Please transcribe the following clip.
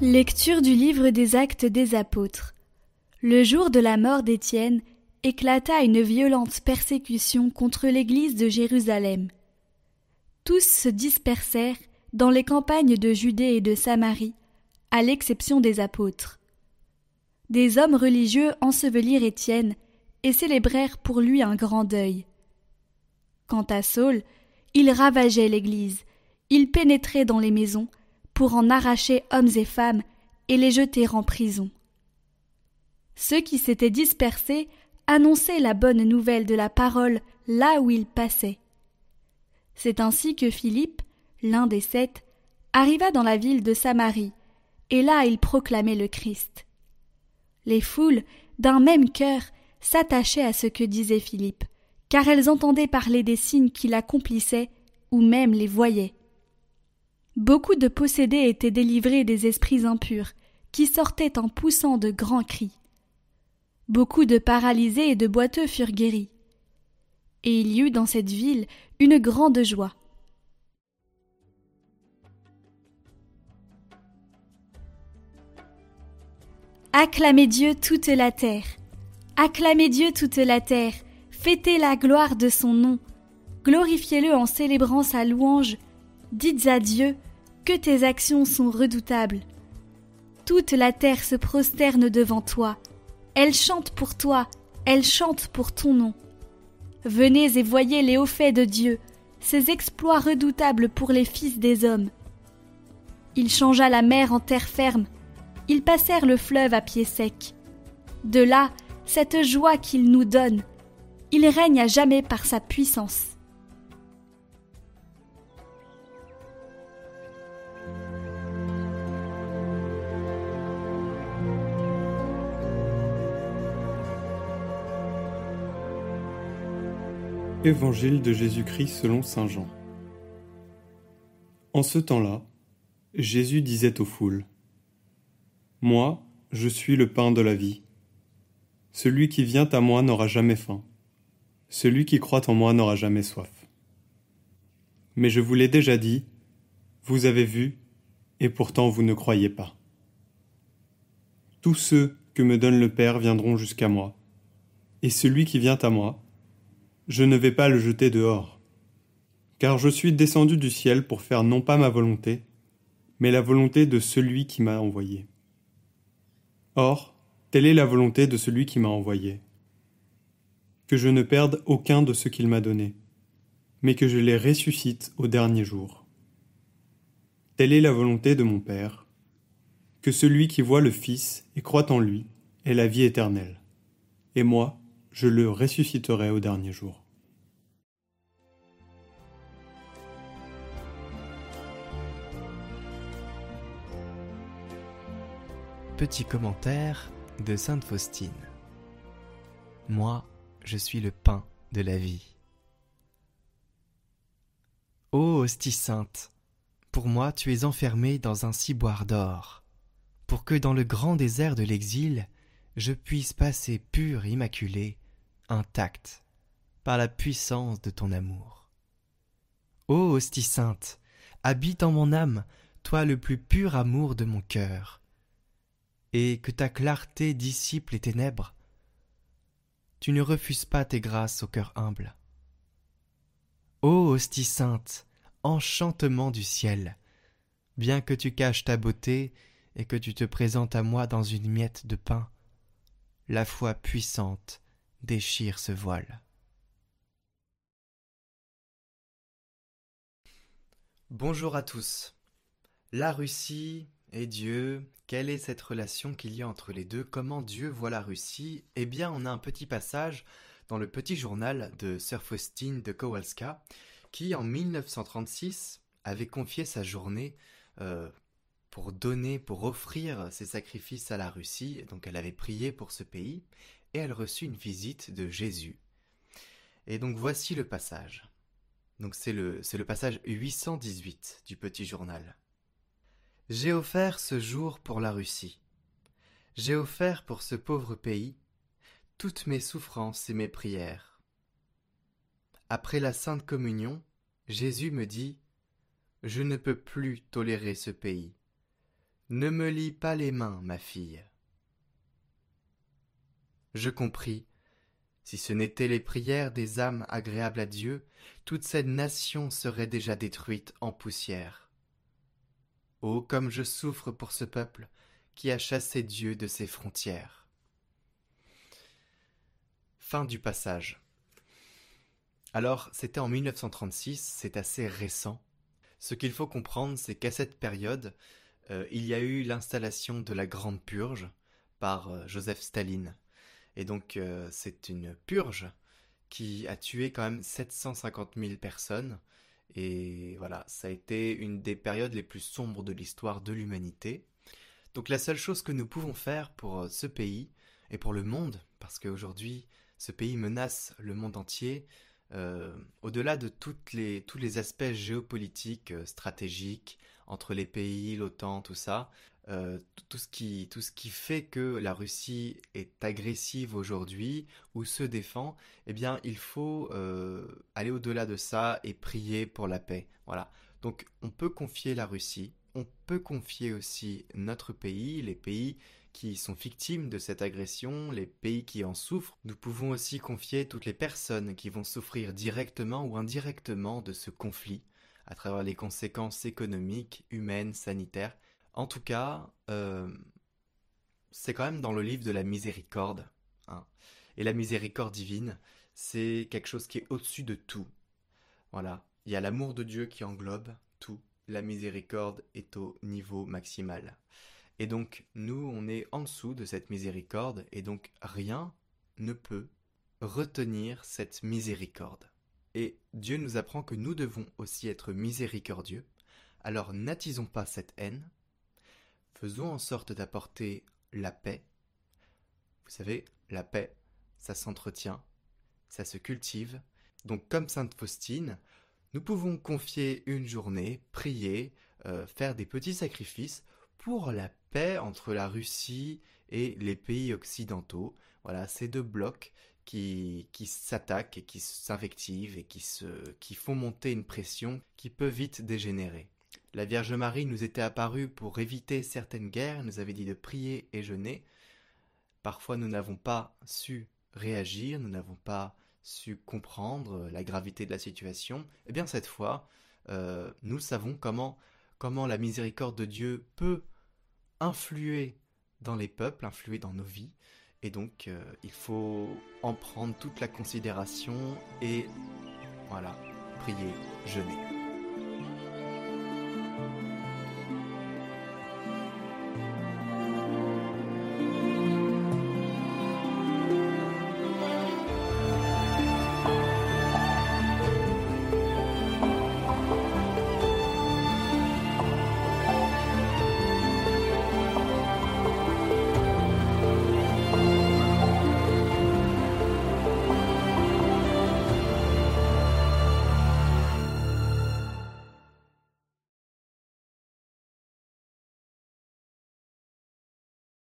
Lecture du livre des actes des apôtres. Le jour de la mort d'Étienne éclata une violente persécution contre l'église de Jérusalem. Tous se dispersèrent dans les campagnes de Judée et de Samarie, à l'exception des apôtres. Des hommes religieux ensevelirent Étienne et célébrèrent pour lui un grand deuil. Quant à Saul, il ravageait l'église, il pénétrait dans les maisons, pour en arracher hommes et femmes et les jeter en prison. Ceux qui s'étaient dispersés annonçaient la bonne nouvelle de la parole là où ils passaient. C'est ainsi que Philippe, l'un des sept, arriva dans la ville de Samarie, et là il proclamait le Christ. Les foules, d'un même cœur, s'attachaient à ce que disait Philippe, car elles entendaient parler des signes qu'il accomplissait, ou même les voyaient. Beaucoup de possédés étaient délivrés des esprits impurs, qui sortaient en poussant de grands cris. Beaucoup de paralysés et de boiteux furent guéris. Et il y eut dans cette ville une grande joie. Acclamez Dieu toute la terre. Acclamez Dieu toute la terre. Fêtez la gloire de son nom. Glorifiez-le en célébrant sa louange. Dites à Dieu que tes actions sont redoutables. Toute la terre se prosterne devant toi. Elle chante pour toi, elle chante pour ton nom. Venez et voyez les hauts faits de Dieu, ses exploits redoutables pour les fils des hommes. Il changea la mer en terre ferme, ils passèrent le fleuve à pied sec. De là, cette joie qu'il nous donne, il règne à jamais par sa puissance. Évangile de Jésus-Christ selon Saint Jean. En ce temps-là, Jésus disait aux foules Moi, je suis le pain de la vie. Celui qui vient à moi n'aura jamais faim. Celui qui croit en moi n'aura jamais soif. Mais je vous l'ai déjà dit, vous avez vu, et pourtant vous ne croyez pas. Tous ceux que me donne le Père viendront jusqu'à moi, et celui qui vient à moi, je ne vais pas le jeter dehors. Car je suis descendu du ciel pour faire non pas ma volonté, mais la volonté de celui qui m'a envoyé. Or, telle est la volonté de celui qui m'a envoyé. Que je ne perde aucun de ce qu'il m'a donné, mais que je les ressuscite au dernier jour. Telle est la volonté de mon Père, que celui qui voit le Fils et croit en lui ait la vie éternelle. Et moi, je le ressusciterai au dernier jour. Petit commentaire de Sainte Faustine. Moi, je suis le pain de la vie. Ô hostie sainte, pour moi tu es enfermé dans un ciboire d'or, pour que dans le grand désert de l'exil, je puisse passer pur, immaculé, intact, par la puissance de ton amour. Ô hostie sainte, habite en mon âme, toi le plus pur amour de mon cœur, et que ta clarté dissipe les ténèbres. Tu ne refuses pas tes grâces au cœur humble. Ô hostie sainte, enchantement du ciel, bien que tu caches ta beauté et que tu te présentes à moi dans une miette de pain, la foi puissante déchire ce voile. Bonjour à tous. La Russie et Dieu, quelle est cette relation qu'il y a entre les deux? Comment Dieu voit la Russie? Eh bien, on a un petit passage dans le petit journal de Sir Faustine de Kowalska, qui en 1936 avait confié sa journée euh, pour donner, pour offrir ses sacrifices à la Russie. Donc elle avait prié pour ce pays et elle reçut une visite de Jésus. Et donc voici le passage. Donc c'est le, c'est le passage 818 du petit journal. J'ai offert ce jour pour la Russie. J'ai offert pour ce pauvre pays toutes mes souffrances et mes prières. Après la Sainte Communion, Jésus me dit Je ne peux plus tolérer ce pays Ne me lis pas les mains, ma fille. Je compris. Si ce n'étaient les prières des âmes agréables à Dieu, toute cette nation serait déjà détruite en poussière. Oh, comme je souffre pour ce peuple qui a chassé Dieu de ses frontières. Fin du passage. Alors, c'était en 1936, c'est assez récent. Ce qu'il faut comprendre, c'est qu'à cette période, euh, il y a eu l'installation de la Grande Purge par euh, Joseph Staline. Et donc, euh, c'est une purge qui a tué quand même 750 000 personnes. Et voilà, ça a été une des périodes les plus sombres de l'histoire de l'humanité. Donc la seule chose que nous pouvons faire pour ce pays et pour le monde, parce qu'aujourd'hui ce pays menace le monde entier, au-delà de tous les aspects géopolitiques, stratégiques, entre les pays, l'OTAN, tout ça, euh, tout, ce qui, tout ce qui fait que la Russie est agressive aujourd'hui ou se défend, eh bien, il faut aller au-delà de ça et prier pour la paix. Voilà. Donc, on peut confier la Russie, on peut confier aussi notre pays, les pays qui sont victimes de cette agression, les pays qui en souffrent, nous pouvons aussi confier toutes les personnes qui vont souffrir directement ou indirectement de ce conflit, à travers les conséquences économiques, humaines, sanitaires. En tout cas, euh, c'est quand même dans le livre de la miséricorde. Hein. Et la miséricorde divine, c'est quelque chose qui est au-dessus de tout. Voilà, il y a l'amour de Dieu qui englobe tout. La miséricorde est au niveau maximal. Et donc, nous, on est en dessous de cette miséricorde, et donc rien ne peut retenir cette miséricorde. Et Dieu nous apprend que nous devons aussi être miséricordieux, alors n'attisons pas cette haine, faisons en sorte d'apporter la paix. Vous savez, la paix, ça s'entretient, ça se cultive. Donc comme Sainte Faustine, nous pouvons confier une journée, prier, euh, faire des petits sacrifices pour la paix entre la Russie et les pays occidentaux. Voilà, ces deux blocs qui, s'attaquent et qui s'invectivent et qui, se, qui font monter une pression qui peut vite dégénérer. La Vierge Marie nous était apparue pour éviter certaines guerres, nous avait dit de prier et jeûner. Parfois nous n'avons pas su réagir, nous n'avons pas su comprendre la gravité de la situation. Eh bien cette fois, euh, nous savons comment comment la miséricorde de Dieu peut influer dans les peuples, influer dans nos vies. Et donc, euh, il faut en prendre toute la considération et, voilà, prier, jeûner.